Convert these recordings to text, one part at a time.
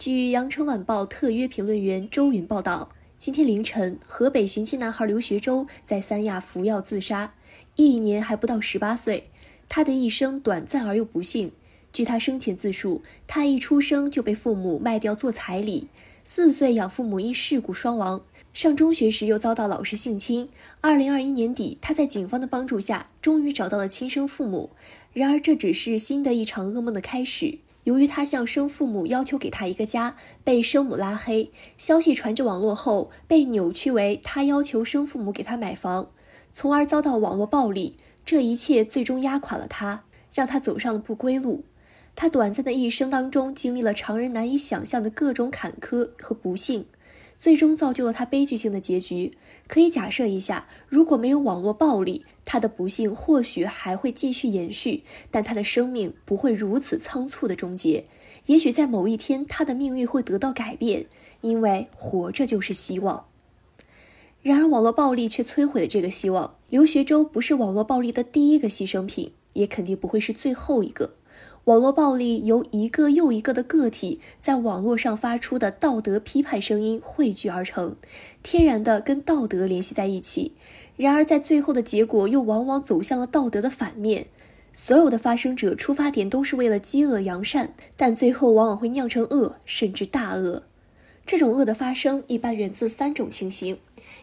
据《羊城晚报》特约评论员周云报道，今天凌晨，河北寻亲男孩刘学周在三亚服药自杀，一年还不到十八岁。他的一生短暂而又不幸。据他生前自述，他一出生就被父母卖掉做彩礼，四岁养父母因事故双亡，上中学时又遭到老师性侵。二零二一年底，他在警方的帮助下，终于找到了亲生父母。然而，这只是新的一场噩梦的开始。由于他向生父母要求给他一个家，被生母拉黑，消息传至网络后被扭曲为他要求生父母给他买房，从而遭到网络暴力。这一切最终压垮了他，让他走上了不归路。他短暂的一生当中，经历了常人难以想象的各种坎坷和不幸。最终造就了他悲剧性的结局。可以假设一下，如果没有网络暴力，他的不幸或许还会继续延续，但他的生命不会如此仓促的终结。也许在某一天，他的命运会得到改变，因为活着就是希望。然而，网络暴力却摧毁了这个希望。刘学周不是网络暴力的第一个牺牲品，也肯定不会是最后一个。网络暴力由一个又一个的个体在网络上发出的道德批判声音汇聚而成，天然的跟道德联系在一起。然而，在最后的结果又往往走向了道德的反面。所有的发生者出发点都是为了积恶扬善，但最后往往会酿成恶，甚至大恶。这种恶的发生一般源自三种情形：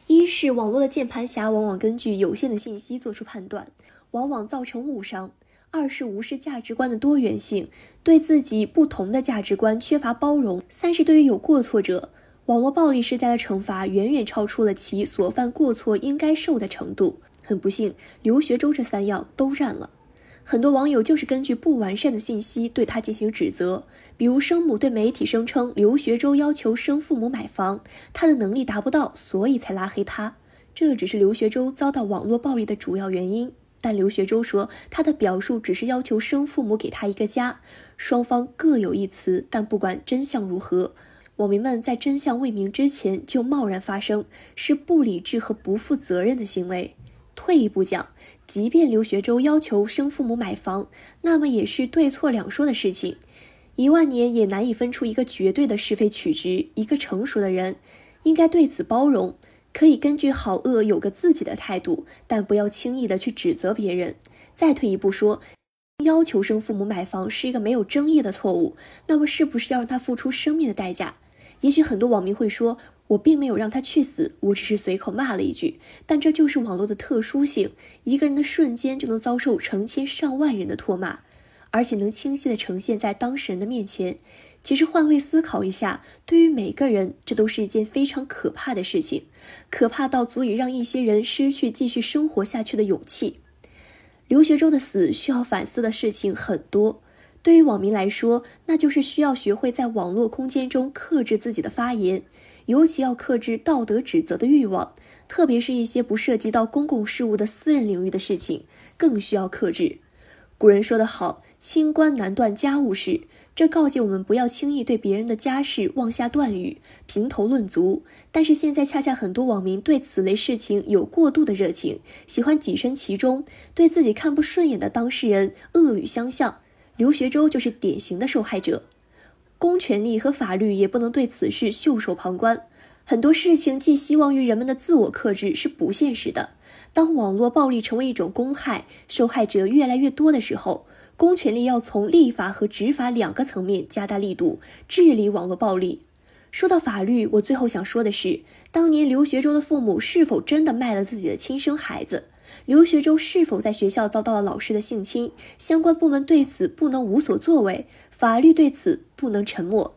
一是网络的键盘侠往往根据有限的信息做出判断，往往造成误伤。二是无视价值观的多元性，对自己不同的价值观缺乏包容；三是对于有过错者，网络暴力施加的惩罚远远超出了其所犯过错应该受的程度。很不幸，刘学周这三样都占了。很多网友就是根据不完善的信息对他进行指责，比如生母对媒体声称刘学周要求生父母买房，他的能力达不到，所以才拉黑他。这只是刘学周遭到网络暴力的主要原因。但刘学周说，他的表述只是要求生父母给他一个家，双方各有一词。但不管真相如何，网民们在真相未明之前就贸然发声，是不理智和不负责任的行为。退一步讲，即便刘学周要求生父母买房，那么也是对错两说的事情，一万年也难以分出一个绝对的是非曲直。一个成熟的人应该对此包容。可以根据好恶有个自己的态度，但不要轻易的去指责别人。再退一步说，要求生父母买房是一个没有争议的错误，那么是不是要让他付出生命的代价？也许很多网民会说，我并没有让他去死，我只是随口骂了一句。但这就是网络的特殊性，一个人的瞬间就能遭受成千上万人的唾骂，而且能清晰的呈现在当事人的面前。其实换位思考一下，对于每个人，这都是一件非常可怕的事情，可怕到足以让一些人失去继续生活下去的勇气。刘学周的死需要反思的事情很多，对于网民来说，那就是需要学会在网络空间中克制自己的发言，尤其要克制道德指责的欲望，特别是一些不涉及到公共事务的私人领域的事情，更需要克制。古人说得好，清官难断家务事。这告诫我们不要轻易对别人的家事妄下断语、评头论足。但是现在恰恰很多网民对此类事情有过度的热情，喜欢跻身其中，对自己看不顺眼的当事人恶语相向。刘学周就是典型的受害者，公权力和法律也不能对此事袖手旁观。很多事情寄希望于人们的自我克制是不现实的。当网络暴力成为一种公害，受害者越来越多的时候。公权力要从立法和执法两个层面加大力度治理网络暴力。说到法律，我最后想说的是，当年刘学周的父母是否真的卖了自己的亲生孩子？刘学周是否在学校遭到了老师的性侵？相关部门对此不能无所作为，法律对此不能沉默。